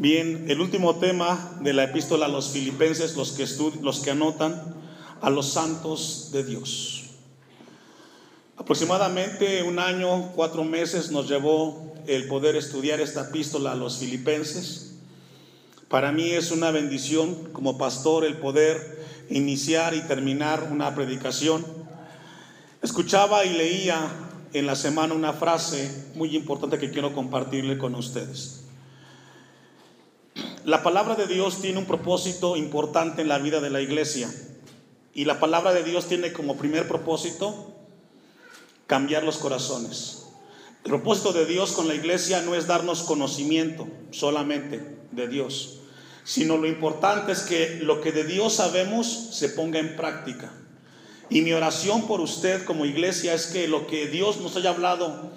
Bien, el último tema de la epístola a los filipenses, los que, los que anotan, a los santos de Dios. Aproximadamente un año, cuatro meses nos llevó el poder estudiar esta epístola a los filipenses. Para mí es una bendición como pastor el poder iniciar y terminar una predicación. Escuchaba y leía en la semana una frase muy importante que quiero compartirle con ustedes. La palabra de Dios tiene un propósito importante en la vida de la iglesia. Y la palabra de Dios tiene como primer propósito cambiar los corazones. El propósito de Dios con la iglesia no es darnos conocimiento solamente de Dios, sino lo importante es que lo que de Dios sabemos se ponga en práctica. Y mi oración por usted como iglesia es que lo que Dios nos haya hablado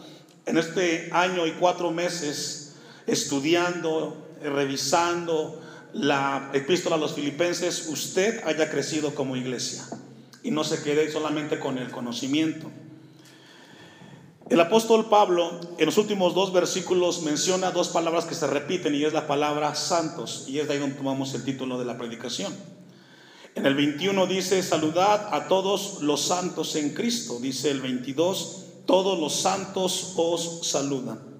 en este año y cuatro meses, estudiando, revisando la epístola a los filipenses, usted haya crecido como iglesia y no se quede solamente con el conocimiento. El apóstol Pablo en los últimos dos versículos menciona dos palabras que se repiten y es la palabra santos y es de ahí donde tomamos el título de la predicación. En el 21 dice, saludad a todos los santos en Cristo. Dice el 22, todos los santos os saludan.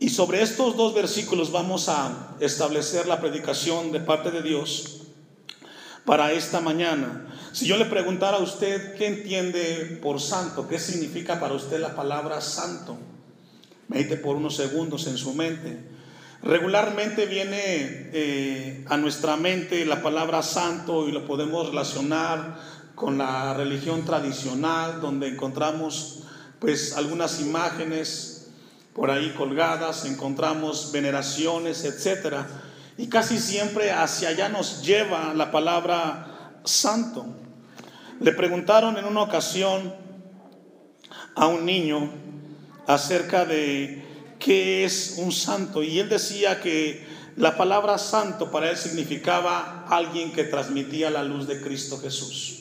Y sobre estos dos versículos vamos a establecer la predicación de parte de Dios para esta mañana. Si yo le preguntara a usted qué entiende por santo, qué significa para usted la palabra santo, medite por unos segundos en su mente. Regularmente viene eh, a nuestra mente la palabra santo y lo podemos relacionar con la religión tradicional, donde encontramos pues algunas imágenes por ahí colgadas, encontramos veneraciones, etc. Y casi siempre hacia allá nos lleva la palabra santo. Le preguntaron en una ocasión a un niño acerca de qué es un santo y él decía que la palabra santo para él significaba alguien que transmitía la luz de Cristo Jesús.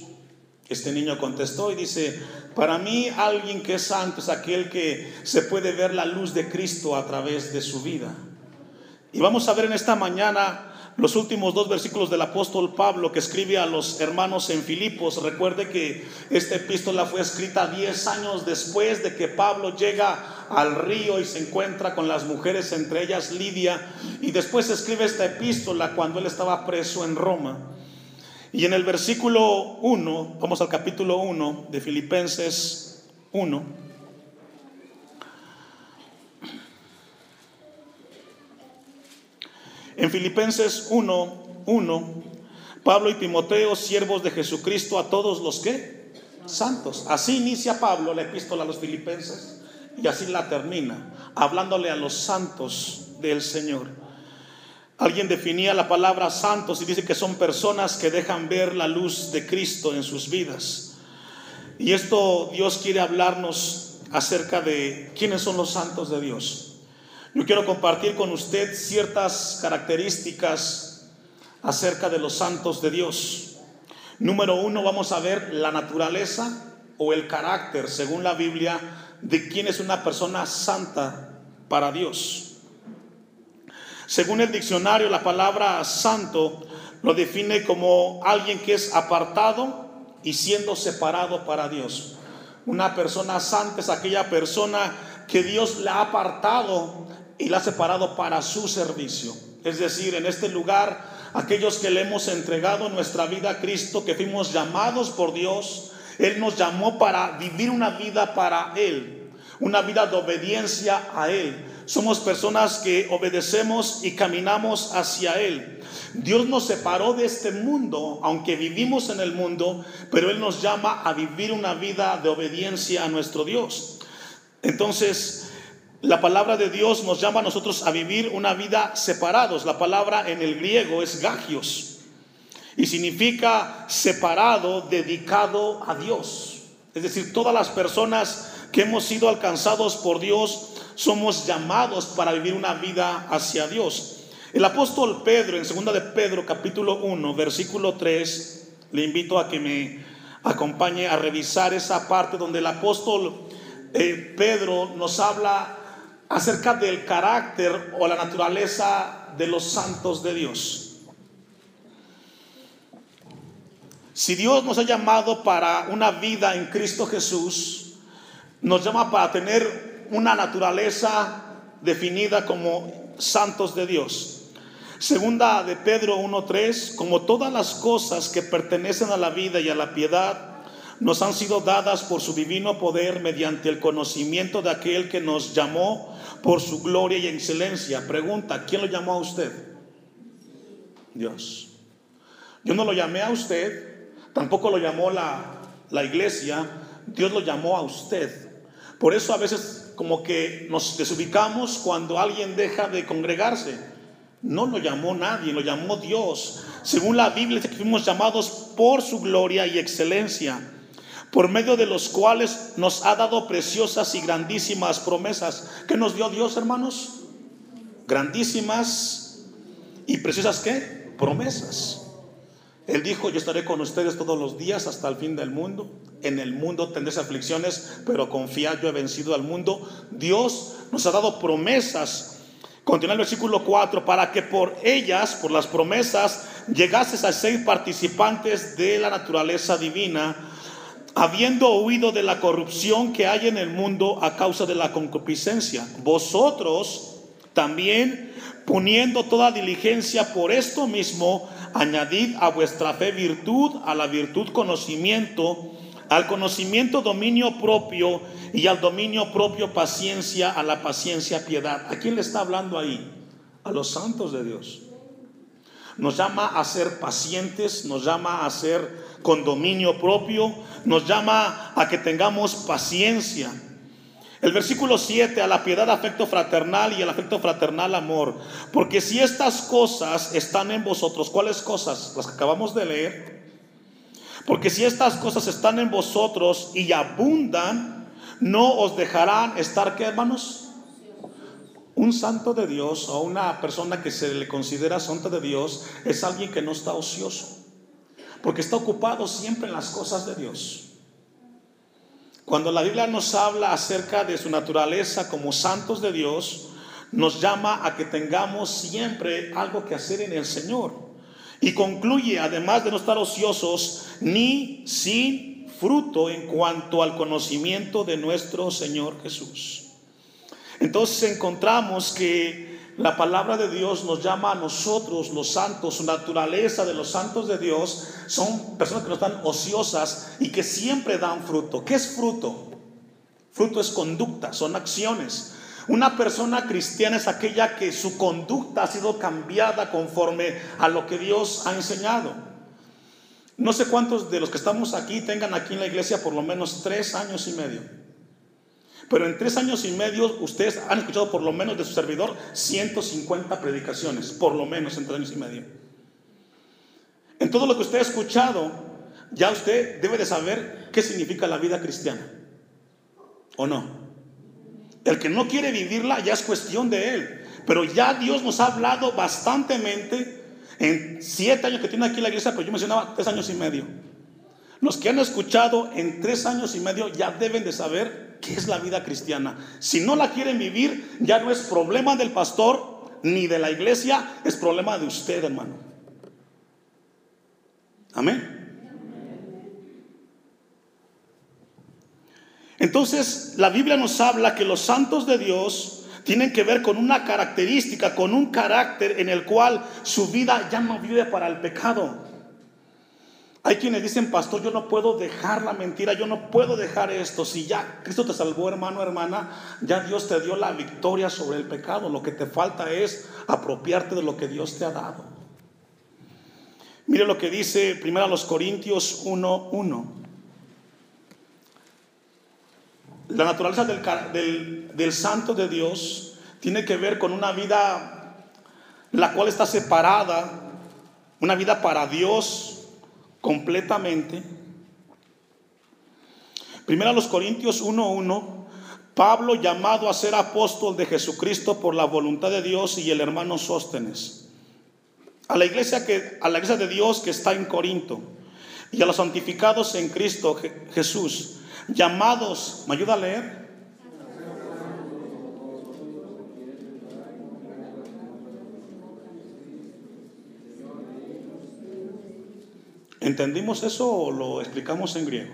Este niño contestó y dice, para mí alguien que es santo es aquel que se puede ver la luz de Cristo a través de su vida. Y vamos a ver en esta mañana los últimos dos versículos del apóstol Pablo que escribe a los hermanos en Filipos. Recuerde que esta epístola fue escrita diez años después de que Pablo llega al río y se encuentra con las mujeres, entre ellas Lidia, y después escribe esta epístola cuando él estaba preso en Roma. Y en el versículo 1, vamos al capítulo 1 de Filipenses 1. En Filipenses 1, 1, Pablo y Timoteo, siervos de Jesucristo, a todos los que santos. Así inicia Pablo la epístola a los filipenses y así la termina, hablándole a los santos del Señor. Alguien definía la palabra santos y dice que son personas que dejan ver la luz de Cristo en sus vidas. Y esto Dios quiere hablarnos acerca de quiénes son los santos de Dios. Yo quiero compartir con usted ciertas características acerca de los santos de Dios. Número uno, vamos a ver la naturaleza o el carácter, según la Biblia, de quién es una persona santa para Dios. Según el diccionario, la palabra santo lo define como alguien que es apartado y siendo separado para Dios. Una persona santa es aquella persona que Dios la ha apartado y la ha separado para su servicio. Es decir, en este lugar, aquellos que le hemos entregado nuestra vida a Cristo, que fuimos llamados por Dios, Él nos llamó para vivir una vida para Él, una vida de obediencia a Él somos personas que obedecemos y caminamos hacia Él. Dios nos separó de este mundo, aunque vivimos en el mundo, pero Él nos llama a vivir una vida de obediencia a nuestro Dios. Entonces, la palabra de Dios nos llama a nosotros a vivir una vida separados. La palabra en el griego es gagios y significa separado, dedicado a Dios. Es decir, todas las personas que hemos sido alcanzados por Dios somos llamados para vivir una vida hacia Dios. El apóstol Pedro, en 2 de Pedro capítulo 1, versículo 3, le invito a que me acompañe a revisar esa parte donde el apóstol eh, Pedro nos habla acerca del carácter o la naturaleza de los santos de Dios. Si Dios nos ha llamado para una vida en Cristo Jesús, nos llama para tener una naturaleza definida como santos de Dios. Segunda de Pedro 1.3, como todas las cosas que pertenecen a la vida y a la piedad, nos han sido dadas por su divino poder mediante el conocimiento de aquel que nos llamó por su gloria y excelencia. Pregunta, ¿quién lo llamó a usted? Dios. Yo no lo llamé a usted, Tampoco lo llamó la, la iglesia, Dios lo llamó a usted. Por eso a veces como que nos desubicamos cuando alguien deja de congregarse. No lo llamó nadie, lo llamó Dios. Según la Biblia fuimos llamados por su gloria y excelencia, por medio de los cuales nos ha dado preciosas y grandísimas promesas. ¿Qué nos dio Dios, hermanos? Grandísimas y preciosas qué? Promesas. Él dijo, yo estaré con ustedes todos los días hasta el fin del mundo. En el mundo tendréis aflicciones, pero confiad, yo he vencido al mundo. Dios nos ha dado promesas. Continúa el versículo 4, para que por ellas, por las promesas, llegases a ser participantes de la naturaleza divina, habiendo huido de la corrupción que hay en el mundo a causa de la concupiscencia. Vosotros también, poniendo toda diligencia por esto mismo, Añadid a vuestra fe virtud, a la virtud conocimiento, al conocimiento dominio propio y al dominio propio paciencia, a la paciencia piedad. ¿A quién le está hablando ahí? A los santos de Dios. Nos llama a ser pacientes, nos llama a ser con dominio propio, nos llama a que tengamos paciencia. El versículo 7, a la piedad afecto fraternal y al afecto fraternal amor. Porque si estas cosas están en vosotros, ¿cuáles cosas? Las que acabamos de leer. Porque si estas cosas están en vosotros y abundan, no os dejarán estar, ¿qué hermanos? Un santo de Dios o una persona que se le considera santo de Dios es alguien que no está ocioso. Porque está ocupado siempre en las cosas de Dios. Cuando la Biblia nos habla acerca de su naturaleza como santos de Dios, nos llama a que tengamos siempre algo que hacer en el Señor. Y concluye, además de no estar ociosos, ni sin fruto en cuanto al conocimiento de nuestro Señor Jesús. Entonces encontramos que la palabra de Dios nos llama a nosotros, los santos, su naturaleza de los santos de Dios son personas que no están ociosas y que siempre dan fruto. ¿Qué es fruto? Fruto es conducta, son acciones. Una persona cristiana es aquella que su conducta ha sido cambiada conforme a lo que Dios ha enseñado. No sé cuántos de los que estamos aquí tengan aquí en la iglesia por lo menos tres años y medio. Pero en tres años y medio ustedes han escuchado por lo menos de su servidor 150 predicaciones, por lo menos en tres años y medio. En todo lo que usted ha escuchado, ya usted debe de saber qué significa la vida cristiana. ¿O no? El que no quiere vivirla ya es cuestión de él. Pero ya Dios nos ha hablado bastantemente en siete años que tiene aquí la iglesia, pero yo mencionaba tres años y medio. Los que han escuchado en tres años y medio ya deben de saber ¿Qué es la vida cristiana? Si no la quieren vivir, ya no es problema del pastor ni de la iglesia, es problema de usted, hermano. Amén. Entonces, la Biblia nos habla que los santos de Dios tienen que ver con una característica, con un carácter en el cual su vida ya no vive para el pecado. Hay quienes dicen, pastor, yo no puedo dejar la mentira, yo no puedo dejar esto. Si ya Cristo te salvó, hermano, hermana, ya Dios te dio la victoria sobre el pecado. Lo que te falta es apropiarte de lo que Dios te ha dado. Mire lo que dice primero los Corintios 1.1. La naturaleza del, del santo de Dios tiene que ver con una vida la cual está separada, una vida para Dios, completamente. Primero a los Corintios 1.1, Pablo llamado a ser apóstol de Jesucristo por la voluntad de Dios y el hermano Sóstenes. A la iglesia, que, a la iglesia de Dios que está en Corinto y a los santificados en Cristo Jesús, llamados, ¿me ayuda a leer? ¿Entendimos eso o lo explicamos en griego?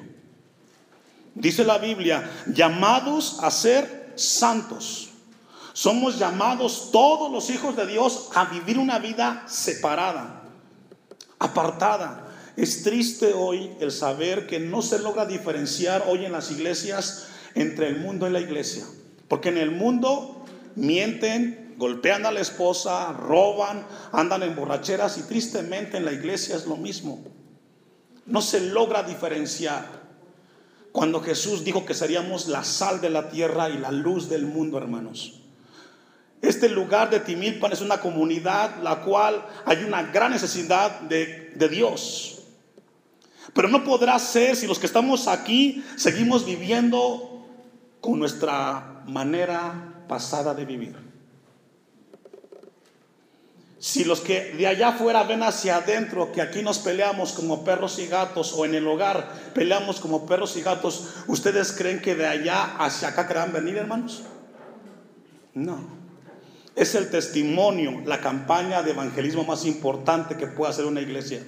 Dice la Biblia, llamados a ser santos. Somos llamados todos los hijos de Dios a vivir una vida separada, apartada. Es triste hoy el saber que no se logra diferenciar hoy en las iglesias entre el mundo y la iglesia. Porque en el mundo mienten, golpean a la esposa, roban, andan en borracheras y tristemente en la iglesia es lo mismo. No se logra diferenciar. Cuando Jesús dijo que seríamos la sal de la tierra y la luz del mundo, hermanos. Este lugar de Timilpan es una comunidad la cual hay una gran necesidad de, de Dios. Pero no podrá ser si los que estamos aquí seguimos viviendo con nuestra manera pasada de vivir. Si los que de allá afuera ven hacia adentro que aquí nos peleamos como perros y gatos o en el hogar peleamos como perros y gatos, ¿ustedes creen que de allá hacia acá querrán venir, hermanos? No es el testimonio, la campaña de evangelismo más importante que puede hacer una iglesia.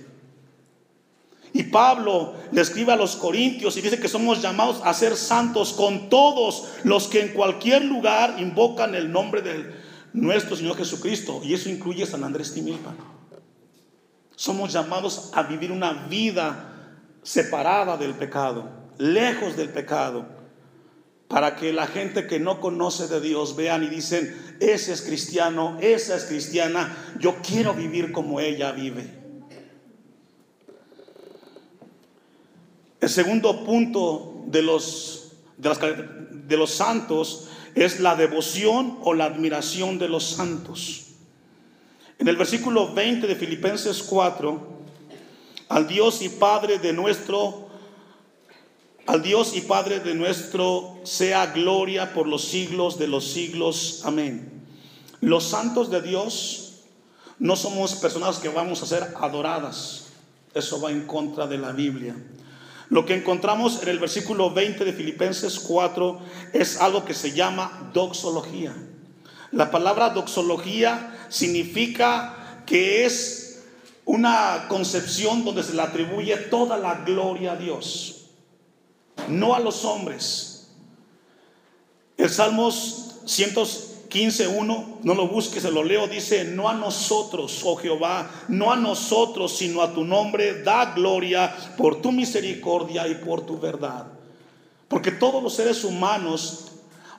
Y Pablo le escribe a los corintios y dice que somos llamados a ser santos con todos los que en cualquier lugar invocan el nombre de nuestro Señor Jesucristo. Y eso incluye San Andrés Timilpan. Somos llamados a vivir una vida separada del pecado, lejos del pecado para que la gente que no conoce de Dios vean y dicen, ese es cristiano, esa es cristiana, yo quiero vivir como ella vive. El segundo punto de los, de, los santos es la devoción o la admiración de los santos. En el versículo 20 de Filipenses 4, al Dios y Padre de nuestro al Dios y Padre de nuestro sea gloria por los siglos de los siglos. Amén. Los santos de Dios no somos personas que vamos a ser adoradas. Eso va en contra de la Biblia. Lo que encontramos en el versículo 20 de Filipenses 4 es algo que se llama doxología. La palabra doxología significa que es una concepción donde se le atribuye toda la gloria a Dios no a los hombres. El Salmos 115.1, no lo busques, se lo leo, dice, no a nosotros, oh Jehová, no a nosotros, sino a tu nombre, da gloria por tu misericordia y por tu verdad. Porque todos los seres humanos,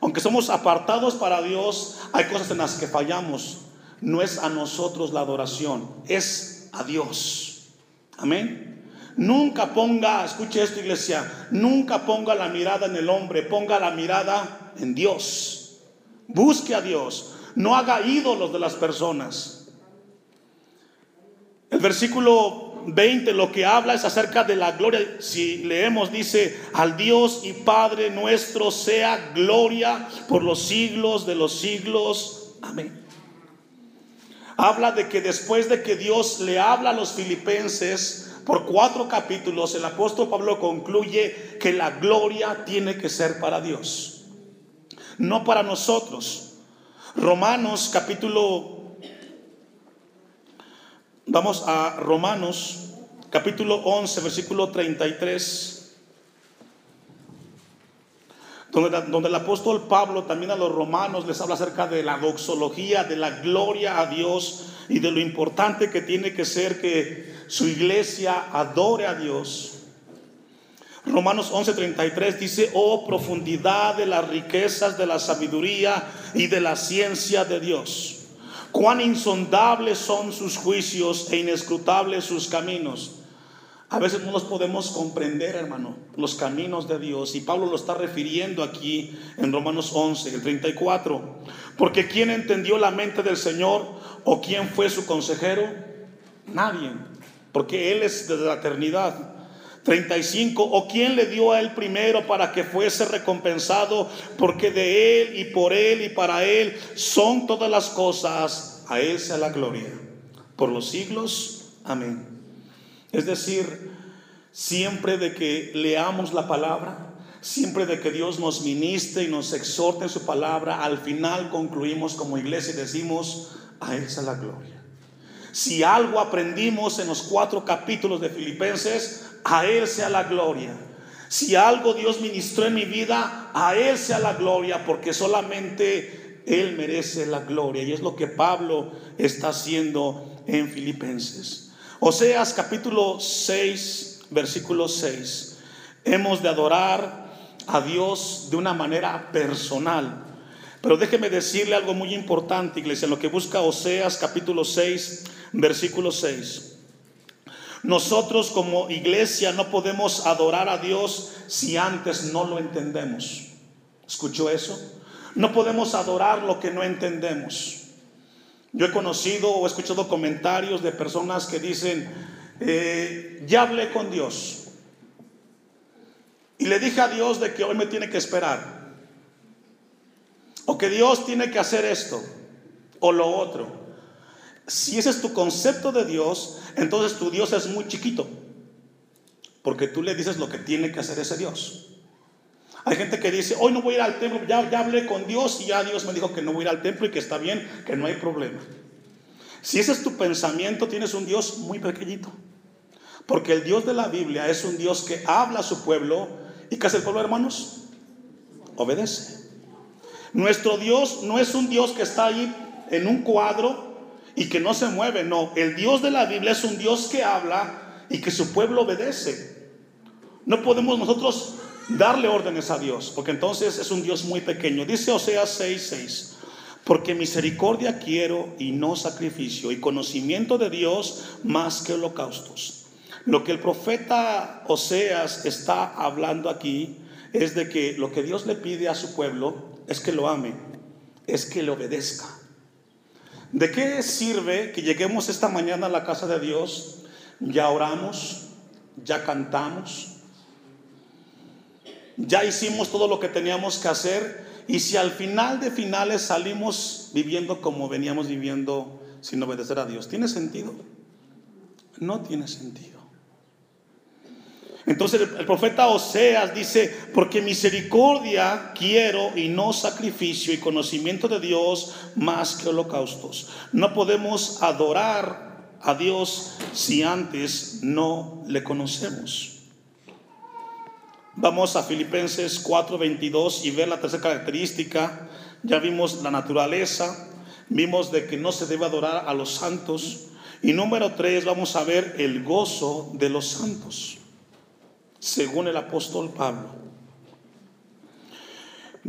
aunque somos apartados para Dios, hay cosas en las que fallamos. No es a nosotros la adoración, es a Dios. Amén. Nunca ponga, escuche esto iglesia, nunca ponga la mirada en el hombre, ponga la mirada en Dios. Busque a Dios, no haga ídolos de las personas. El versículo 20 lo que habla es acerca de la gloria. Si leemos, dice, al Dios y Padre nuestro sea gloria por los siglos de los siglos. Amén. Habla de que después de que Dios le habla a los filipenses, por cuatro capítulos el apóstol Pablo concluye que la gloria tiene que ser para Dios, no para nosotros. Romanos capítulo, vamos a Romanos capítulo 11, versículo 33. Donde, donde, el apóstol Pablo también a los romanos les habla acerca de la doxología, de la gloria a Dios y de lo importante que tiene que ser que su iglesia adore a Dios. Romanos 11:33 dice, oh profundidad de las riquezas de la sabiduría y de la ciencia de Dios. Cuán insondables son sus juicios e inescrutables sus caminos. A veces no los podemos comprender, hermano, los caminos de Dios. Y Pablo lo está refiriendo aquí en Romanos 11, el 34. Porque ¿quién entendió la mente del Señor o quién fue su consejero? Nadie porque Él es desde la eternidad. 35. ¿O quién le dio a Él primero para que fuese recompensado? Porque de Él y por Él y para Él son todas las cosas. A Él sea la gloria. Por los siglos. Amén. Es decir, siempre de que leamos la palabra, siempre de que Dios nos ministre y nos exhorte en su palabra, al final concluimos como iglesia y decimos, a Él sea la gloria. si algo aprendimos en los cuatro capítulos de Filipenses, a Él sea la gloria. Si algo Dios ministró en mi vida, a Él sea la gloria, porque solamente Él merece la gloria. Y es lo que Pablo está haciendo en Filipenses. Oseas capítulo 6, versículo 6. Hemos de adorar a Dios de una manera personal. Pero déjeme decirle algo muy importante, iglesia, en lo que busca Oseas capítulo 6, versículo 6. Nosotros como iglesia no podemos adorar a Dios si antes no lo entendemos. ¿Escuchó eso? No podemos adorar lo que no entendemos. Yo he conocido o he escuchado comentarios de personas que dicen, eh, ya hablé con Dios. Y le dije a Dios de que hoy me tiene que esperar. O que Dios tiene que hacer esto o lo otro. Si ese es tu concepto de Dios, entonces tu Dios es muy chiquito. Porque tú le dices lo que tiene que hacer ese Dios. Hay gente que dice, hoy no voy a ir al templo, ya, ya hablé con Dios y ya Dios me dijo que no voy a ir al templo y que está bien, que no hay problema. Si ese es tu pensamiento, tienes un Dios muy pequeñito. Porque el Dios de la Biblia es un Dios que habla a su pueblo y que hace el pueblo, hermanos, obedece. Nuestro Dios no es un Dios que está ahí en un cuadro y que no se mueve. No, el Dios de la Biblia es un Dios que habla y que su pueblo obedece. No podemos nosotros darle órdenes a Dios, porque entonces es un Dios muy pequeño. Dice Oseas 6:6, porque misericordia quiero y no sacrificio, y conocimiento de Dios más que holocaustos. Lo que el profeta Oseas está hablando aquí es de que lo que Dios le pide a su pueblo es que lo ame, es que le obedezca. ¿De qué sirve que lleguemos esta mañana a la casa de Dios? Ya oramos, ya cantamos, ya hicimos todo lo que teníamos que hacer y si al final de finales salimos viviendo como veníamos viviendo sin obedecer a Dios, ¿tiene sentido? No tiene sentido. Entonces el, profeta Oseas dice, porque misericordia quiero y no sacrificio y conocimiento de Dios más que holocaustos. No podemos adorar a Dios si antes no le conocemos. Vamos a Filipenses 4:22 y ver la tercera característica. Ya vimos la naturaleza, vimos de que no se debe adorar a los santos. Y número 3 vamos a ver el gozo de los santos según el apóstol Pablo.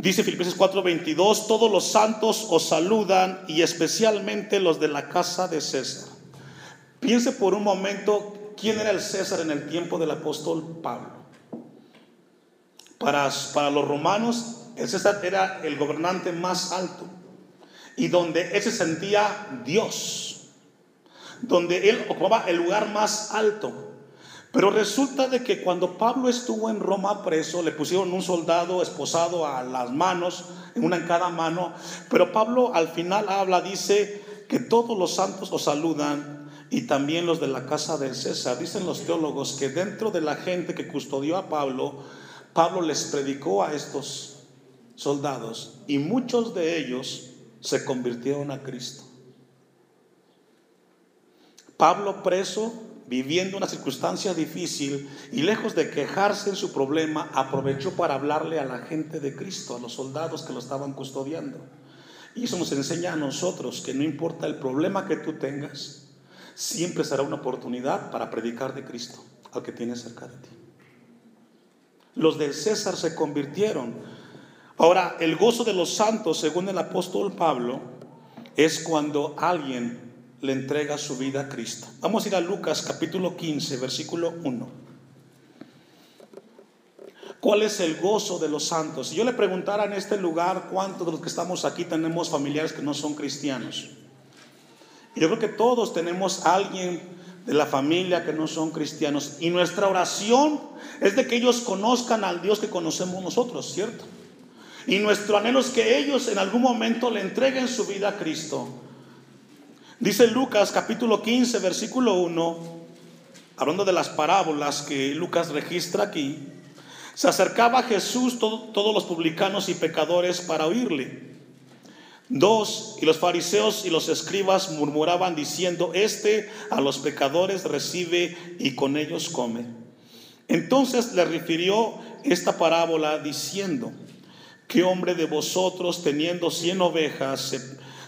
Dice Filipenses 4:22, todos los santos os saludan y especialmente los de la casa de César. Piense por un momento quién era el César en el tiempo del apóstol Pablo. Para, para los romanos, el César era el gobernante más alto y donde él se sentía Dios, donde él ocupaba el lugar más alto. Pero resulta de que cuando Pablo estuvo en Roma preso, le pusieron un soldado esposado a las manos, una en cada mano. Pero Pablo al final habla, dice que todos los santos os saludan y también los de la casa del César. Dicen los teólogos que dentro de la gente que custodió a Pablo, Pablo les predicó a estos soldados y muchos de ellos se convirtieron a Cristo. Pablo preso viviendo una circunstancia difícil y lejos de quejarse en su problema, aprovechó para hablarle a la gente de Cristo, a los soldados que lo estaban custodiando. Y eso nos enseña a nosotros que no importa el problema que tú tengas, siempre será una oportunidad para predicar de Cristo al que tienes cerca de ti. Los del César se convirtieron. Ahora, el gozo de los santos, según el apóstol Pablo, es cuando alguien le entrega su vida a Cristo. Vamos a ir a Lucas capítulo 15, versículo 1. ¿Cuál es el gozo de los santos? Si yo le preguntara en este lugar cuántos de los que estamos aquí tenemos familiares que no son cristianos. yo creo que todos tenemos a alguien de la familia que no son cristianos. Y nuestra oración es de que ellos conozcan al Dios que conocemos nosotros, ¿cierto? Y nuestro anhelo es que ellos en algún momento le entreguen su vida a Cristo. Dice Lucas capítulo 15, versículo 1, hablando de las parábolas que Lucas registra aquí, se acercaba a Jesús todos los publicanos y pecadores para oírle. Dos, y los fariseos y los escribas murmuraban diciendo, este a los pecadores recibe y con ellos come. Entonces le refirió esta parábola diciendo, ¿qué hombre de vosotros teniendo cien ovejas,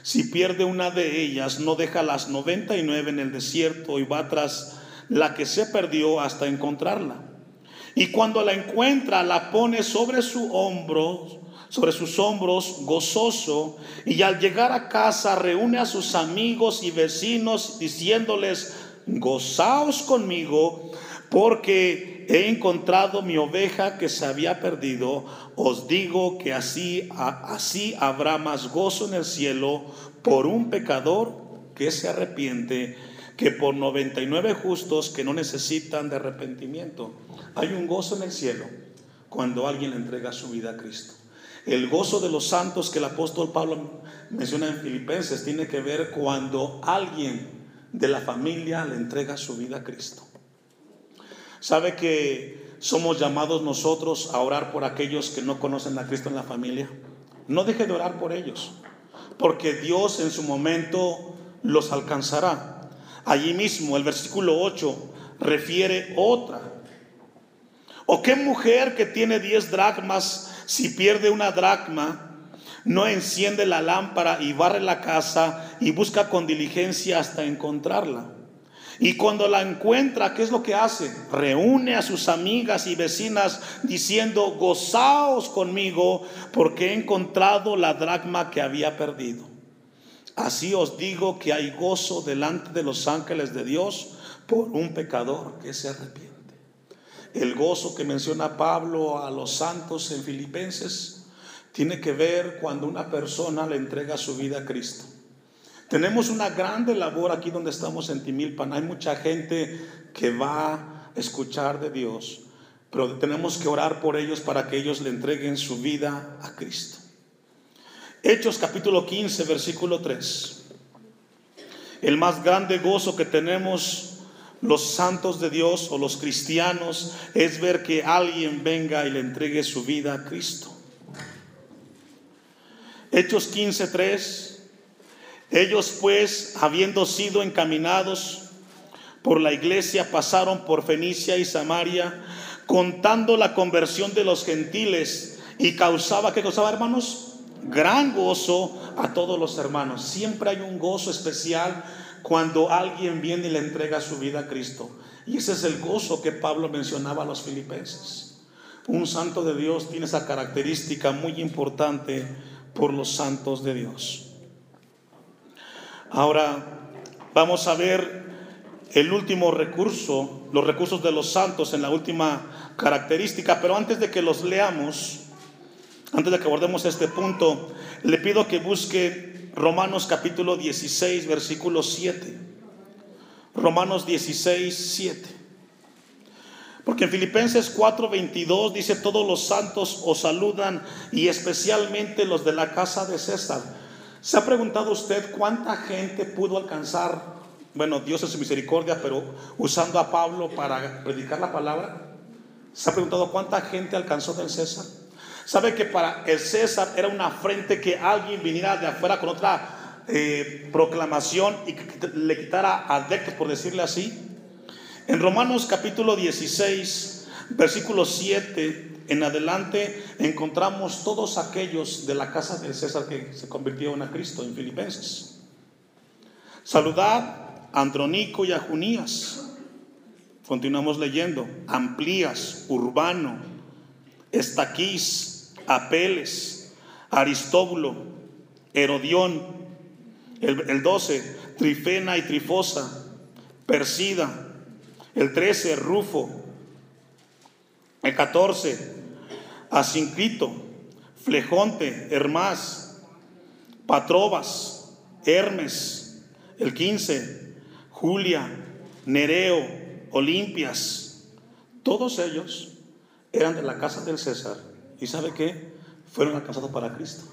si pierde una de ellas, no deja las noventa y nueve en el desierto y va tras la que se perdió hasta encontrarla? Y cuando la encuentra, la pone sobre su hombro sobre sus hombros gozoso y al llegar a casa reúne a sus amigos y vecinos diciéndoles, gozaos conmigo porque he encontrado mi oveja que se había perdido. Os digo que así, así habrá más gozo en el cielo por un pecador que se arrepiente que por 99 justos que no necesitan de arrepentimiento. Hay un gozo en el cielo cuando alguien entrega su vida a Cristo. El gozo de los santos que el apóstol Pablo menciona en Filipenses tiene que ver cuando alguien de la familia le entrega su vida a Cristo. ¿Sabe que somos llamados nosotros a orar por aquellos que no conocen a Cristo en la familia? No deje de orar por ellos, porque Dios en su momento los alcanzará. Allí mismo el versículo 8 refiere otra. ¿O qué mujer que tiene 10 dracmas si pierde una dracma, no enciende la lámpara y barre la casa y busca con diligencia hasta encontrarla. Y cuando la encuentra, ¿qué es lo que hace? Reúne a sus amigas y vecinas diciendo, gozaos conmigo porque he encontrado la dracma que había perdido. Así os digo que hay gozo delante de los ángeles de Dios por un pecador que se arrepiente. El gozo que menciona Pablo a los santos en Filipenses tiene que ver cuando una persona le entrega su vida a Cristo. Tenemos una grande labor aquí donde estamos en Timilpan. Hay mucha gente que va a escuchar de Dios, pero tenemos que orar por ellos para que ellos le entreguen su vida a Cristo. Hechos capítulo 15, versículo 3. El más grande gozo que tenemos los santos de Dios o los cristianos es ver que alguien venga y le entregue su vida a Cristo. Hechos 15:3 Ellos pues, habiendo sido encaminados por la iglesia, pasaron por Fenicia y Samaria, contando la conversión de los gentiles y causaba, ¿qué causaba, hermanos? Gran gozo a todos los hermanos. Siempre hay un gozo especial cuando alguien viene y le entrega su vida a Cristo. Y ese es el gozo que Pablo mencionaba a los filipenses. Un santo de Dios tiene esa característica muy importante por los santos de Dios. Ahora vamos a ver el último recurso, los recursos de los santos en la última característica, pero antes de que los leamos, antes de que abordemos este punto, le pido que busque Romanos capítulo 16, versículo 7. Romanos 16, 7. Porque en Filipenses 4, 22 dice, todos los santos os saludan y especialmente los de la casa de César. ¿Se ha preguntado usted cuánta gente pudo alcanzar, bueno, Dios es su misericordia, pero usando a Pablo para predicar la palabra? ¿Se ha preguntado cuánta gente alcanzó del César? ¿Sabe que para el César era una frente que alguien viniera de afuera con otra eh, proclamación y que le quitara adeptos, por decirle así? En Romanos capítulo 16, versículo 7 en adelante, encontramos todos aquellos de la casa del César que se convirtieron a Cristo en Filipenses. Saludad a Andronico y a Junías. Continuamos leyendo. Amplías, Urbano, Estaquís, Apeles, Aristóbulo, Herodión, el, 12, Trifena y Trifosa, Persida, el 13, Rufo, el 14, Asincrito, Flejonte, Hermás, Patrobas, Hermes, el 15, Julia, Nereo, Olimpias, todos ellos eran de la casa del César ¿Y sabe qué? Fueron alcanzados para Cristo.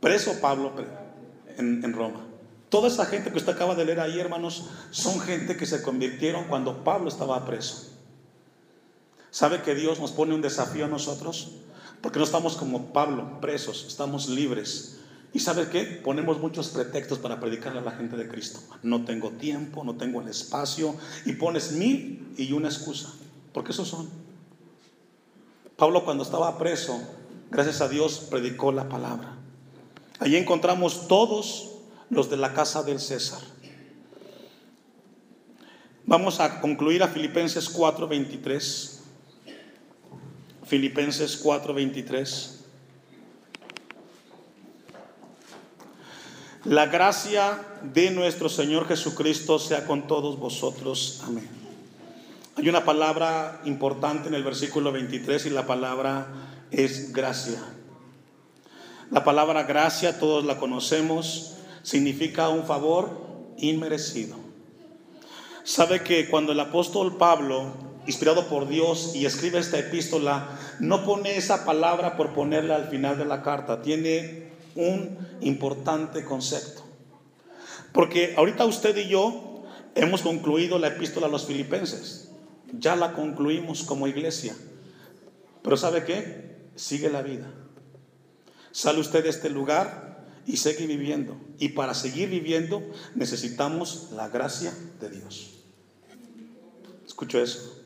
Preso Pablo en, en Roma. Toda esa gente que usted acaba de leer ahí, hermanos, son gente que se convirtieron cuando Pablo estaba preso. ¿Sabe que Dios nos pone un desafío a nosotros? Porque no estamos como Pablo, presos, estamos libres. ¿Y sabes qué? Ponemos muchos pretextos para predicarle a la gente de Cristo. No tengo tiempo, no tengo el espacio. Y pones mil y una excusa. Porque esos son. Pablo cuando estaba preso, gracias a Dios, predicó la palabra. Allí encontramos todos los de la casa del César. Vamos a concluir a Filipenses 4:23. Filipenses 4:23. La gracia de nuestro Señor Jesucristo sea con todos vosotros. Amén. Hay una palabra importante en el versículo 23 y la palabra es gracia. La palabra gracia, todos la conocemos, significa un favor inmerecido. Sabe que cuando el apóstol Pablo, inspirado por Dios, y escribe esta epístola, no pone esa palabra por ponerla al final de la carta, tiene un importante concepto. Porque ahorita usted y yo hemos concluido la epístola a los filipenses. Ya la concluimos como iglesia. Pero ¿sabe qué? Sigue la vida. Sale usted de este lugar y sigue viviendo. Y para seguir viviendo necesitamos la gracia de Dios. Escucho eso.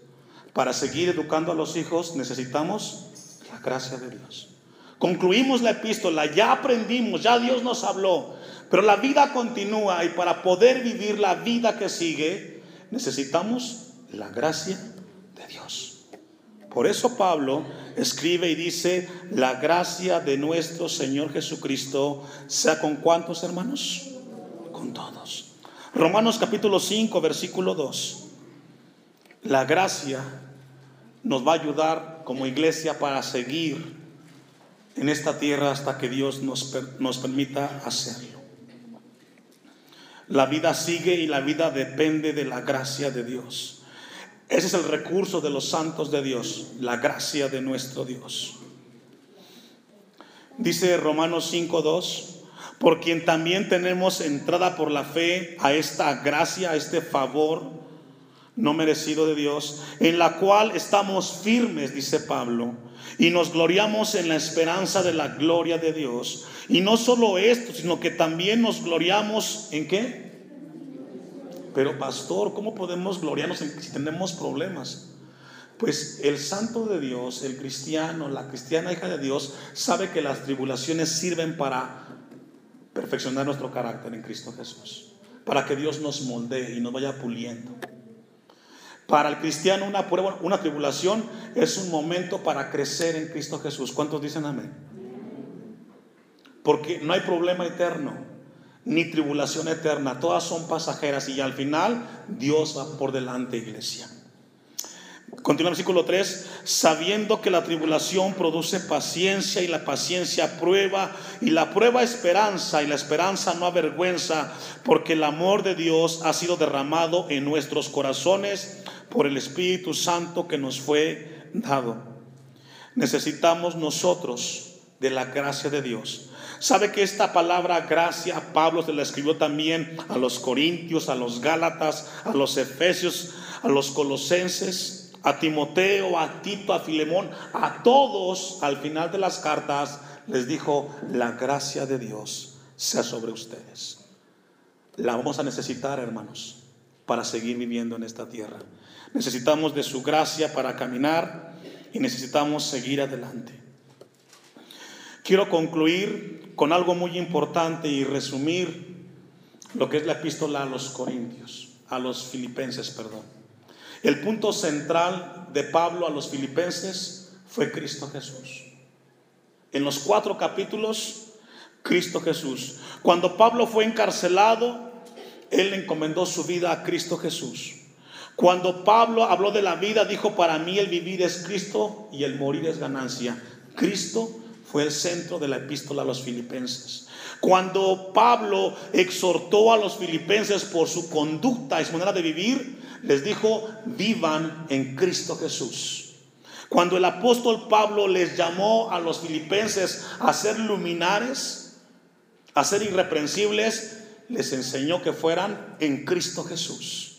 Para seguir educando a los hijos necesitamos la gracia de Dios. Concluimos la epístola, ya aprendimos, ya Dios nos habló, pero la vida continúa y para poder vivir la vida que sigue necesitamos la gracia de Dios. Por eso Pablo escribe y dice, la gracia de nuestro Señor Jesucristo sea con cuántos hermanos? Con todos. Romanos capítulo 5, versículo 2. La gracia nos va a ayudar como iglesia para seguir en esta tierra hasta que Dios nos, nos permita hacerlo. La vida sigue y la vida depende de la gracia de Dios. Ese es el recurso de los santos de Dios, la gracia de nuestro Dios. Dice Romanos 5.2, por quien también tenemos entrada por la fe a esta gracia, a este favor no merecido de Dios, en la cual estamos firmes, dice Pablo y nos gloriamos en la esperanza de la gloria de Dios. Y no solo esto, sino que también nos gloriamos en qué? Pero pastor, ¿cómo podemos gloriarnos si tenemos problemas? Pues el santo de Dios, el cristiano, la cristiana hija de Dios, sabe que las tribulaciones sirven para perfeccionar nuestro carácter en Cristo Jesús, para que Dios nos moldee y nos vaya puliendo. Para el cristiano una prueba, una tribulación es un momento para crecer en Cristo Jesús. ¿Cuántos dicen amén? Porque no hay problema eterno, ni tribulación eterna. Todas son pasajeras y al final Dios va por delante, iglesia. Continúa el versículo 3, sabiendo que la tribulación produce paciencia y la paciencia prueba y la prueba esperanza y la esperanza no avergüenza, porque el amor de Dios ha sido derramado en nuestros corazones por el Espíritu Santo que nos fue dado. Necesitamos nosotros de la gracia de Dios. ¿Sabe que esta palabra gracia Pablo se la escribió también a los corintios, a los gálatas, a los efesios, a los colosenses, a Timoteo, a Tito, a Filemón, a todos al final de las cartas les dijo, la gracia de Dios sea sobre ustedes. La vamos a necesitar, hermanos, para seguir viviendo en esta tierra. Necesitamos de su gracia para caminar y necesitamos seguir adelante. Quiero concluir con algo muy importante y resumir lo que es la epístola a los Corintios, a los Filipenses, perdón. El punto central de Pablo a los Filipenses fue Cristo Jesús. En los cuatro capítulos, Cristo Jesús. Cuando Pablo fue encarcelado, él encomendó su vida a Cristo Jesús. Cuando Pablo habló de la vida, dijo, para mí el vivir es Cristo y el morir es ganancia. Cristo fue el centro de la epístola a los filipenses. Cuando Pablo exhortó a los filipenses por su conducta y su manera de vivir, les dijo, vivan en Cristo Jesús. Cuando el apóstol Pablo les llamó a los filipenses a ser luminares, a ser irreprensibles, les enseñó que fueran en Cristo Jesús.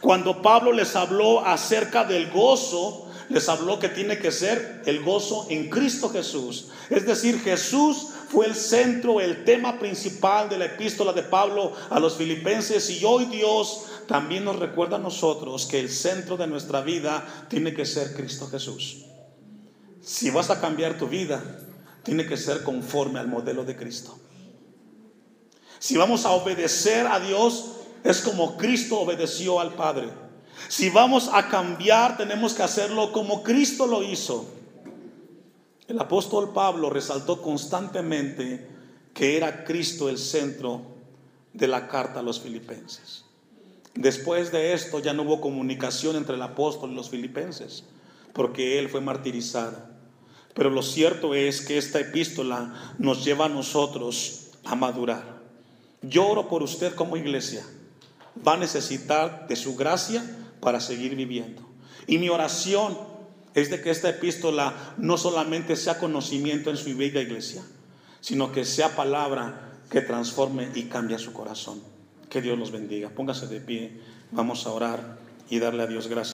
Cuando Pablo les habló acerca del gozo, les habló que tiene que ser el gozo en Cristo Jesús. Es decir, Jesús fue el centro, el tema principal de la epístola de Pablo a los filipenses y hoy Dios también nos recuerda a nosotros que el centro de nuestra vida tiene que ser Cristo Jesús. Si vas a cambiar tu vida, tiene que ser conforme al modelo de Cristo. Si vamos a obedecer a Dios, es como Cristo obedeció al Padre. Si vamos a cambiar, tenemos que hacerlo como Cristo lo hizo. El apóstol Pablo resaltó constantemente que era Cristo el centro de la carta a los filipenses. Después de esto ya no hubo comunicación entre el apóstol y los filipenses, porque él fue martirizado. Pero lo cierto es que esta epístola nos lleva a nosotros a madurar. Yo oro por usted como iglesia va a necesitar de su gracia para seguir viviendo. Y mi oración es de que esta epístola no solamente sea conocimiento en su bella iglesia, sino que sea palabra que transforme y cambie su corazón. Que Dios los bendiga. Póngase de pie, vamos a orar y darle a Dios gracias.